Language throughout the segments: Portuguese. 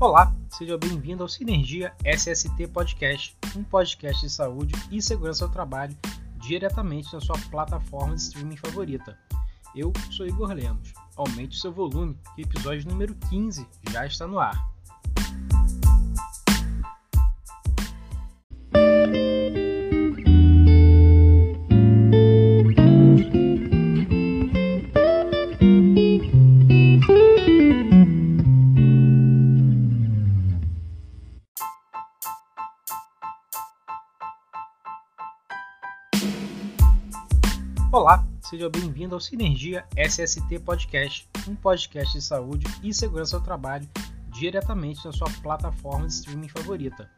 Olá, seja bem-vindo ao Sinergia SST Podcast, um podcast de saúde e segurança do trabalho diretamente na sua plataforma de streaming favorita. Eu sou Igor Lemos. Aumente o seu volume, que o episódio número 15 já está no ar. Olá, seja bem-vindo ao Sinergia SST Podcast, um podcast de saúde e segurança do trabalho diretamente na sua plataforma de streaming favorita.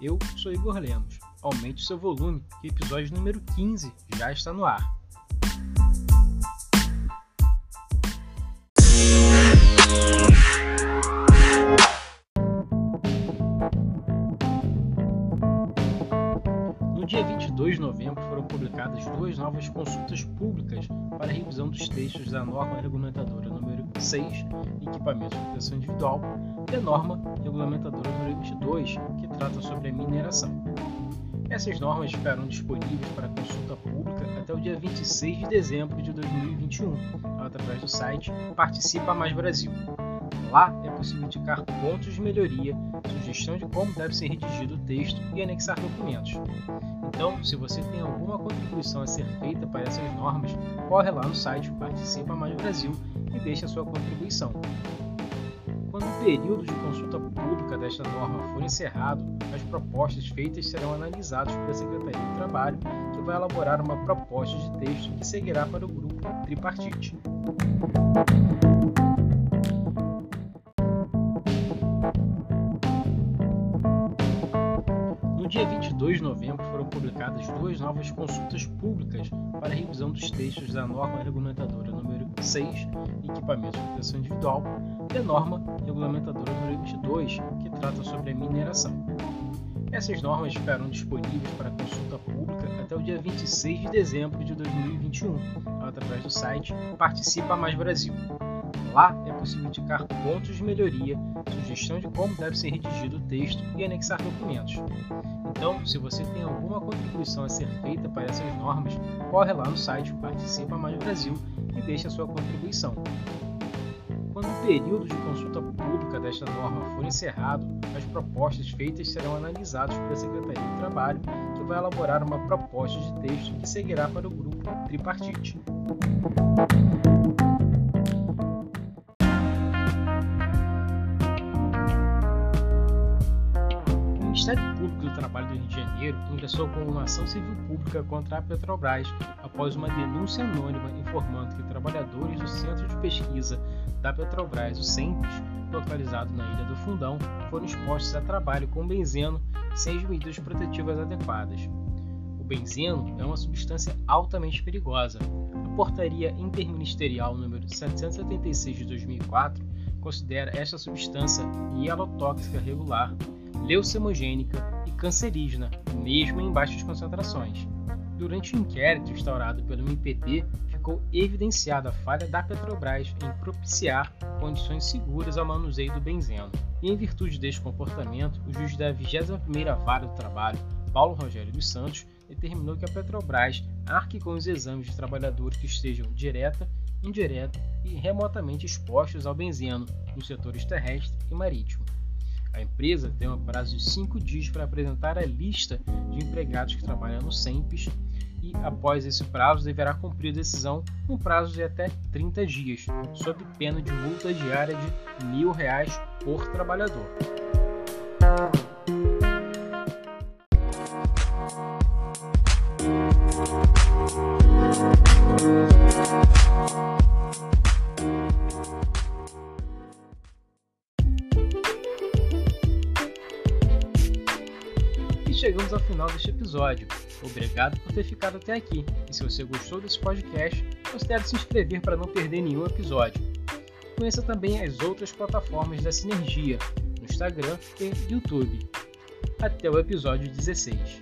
Eu sou Igor Lemos. Aumente o seu volume, que o episódio número 15 já está no ar. No dia 22 de novembro foram publicadas duas novas consultas públicas para a revisão dos textos da norma regulamentadora número 6, equipamentos de proteção individual, e a norma regulamentadora número 22, que trata sobre a mineração. Essas normas ficarão disponíveis para consulta pública até o dia 26 de dezembro de 2021, através do site Participa Mais Brasil. Lá é possível indicar pontos de melhoria, sugestão de como deve ser redigido o texto e anexar documentos. Então, se você tem alguma contribuição a ser feita para essas normas, corre lá no site Participa Mais Brasil e deixe a sua contribuição. Quando o período de consulta pública desta norma for encerrado, as propostas feitas serão analisadas pela Secretaria do Trabalho, que vai elaborar uma proposta de texto que seguirá para o grupo tripartite. 2 de novembro foram publicadas duas novas consultas públicas para revisão dos textos da norma regulamentadora número 6, equipamentos de proteção individual, e a norma regulamentadora número 22, que trata sobre a mineração. Essas normas ficarão disponíveis para consulta pública até o dia 26 de dezembro de 2021, através do site Participa Mais Brasil. Lá é possível indicar pontos de melhoria, sugestão de como deve ser redigido o texto e anexar documentos. Então, se você tem alguma contribuição a ser feita para essas normas, corre lá no site Participa Mais Brasil e deixe a sua contribuição. Quando o período de consulta pública desta norma for encerrado, as propostas feitas serão analisadas pela Secretaria do Trabalho, que vai elaborar uma proposta de texto que seguirá para o grupo tripartite. Ministério Público do Trabalho do Rio de Janeiro ingressou com uma ação civil pública contra a Petrobras após uma denúncia anônima informando que trabalhadores do Centro de Pesquisa da Petrobras, o CEMPES, localizado na Ilha do Fundão, foram expostos a trabalho com benzeno sem as medidas protetivas adequadas. O benzeno é uma substância altamente perigosa. A Portaria Interministerial número 776 de 2004 considera esta substância mielotóxica regular, leucemogênica e cancerígena, mesmo em baixas concentrações. Durante o inquérito instaurado pelo MPT, ficou evidenciada a falha da Petrobras em propiciar condições seguras ao manuseio do benzeno. E em virtude deste comportamento, o juiz da 21ª Vara do Trabalho, Paulo Rogério dos Santos, determinou que a Petrobras arque com os exames de trabalhadores que estejam direta, indireta e remotamente expostos ao benzeno nos setores terrestre e marítimo. A empresa tem um prazo de 5 dias para apresentar a lista de empregados que trabalham no SEMPES e, após esse prazo, deverá cumprir a decisão no prazo de até 30 dias, sob pena de multa diária de R$ 1.000 por trabalhador. Chegamos ao final deste episódio. Obrigado por ter ficado até aqui. E se você gostou desse podcast, considere se inscrever para não perder nenhum episódio. Conheça também as outras plataformas da Sinergia, no Instagram e YouTube. Até o episódio 16.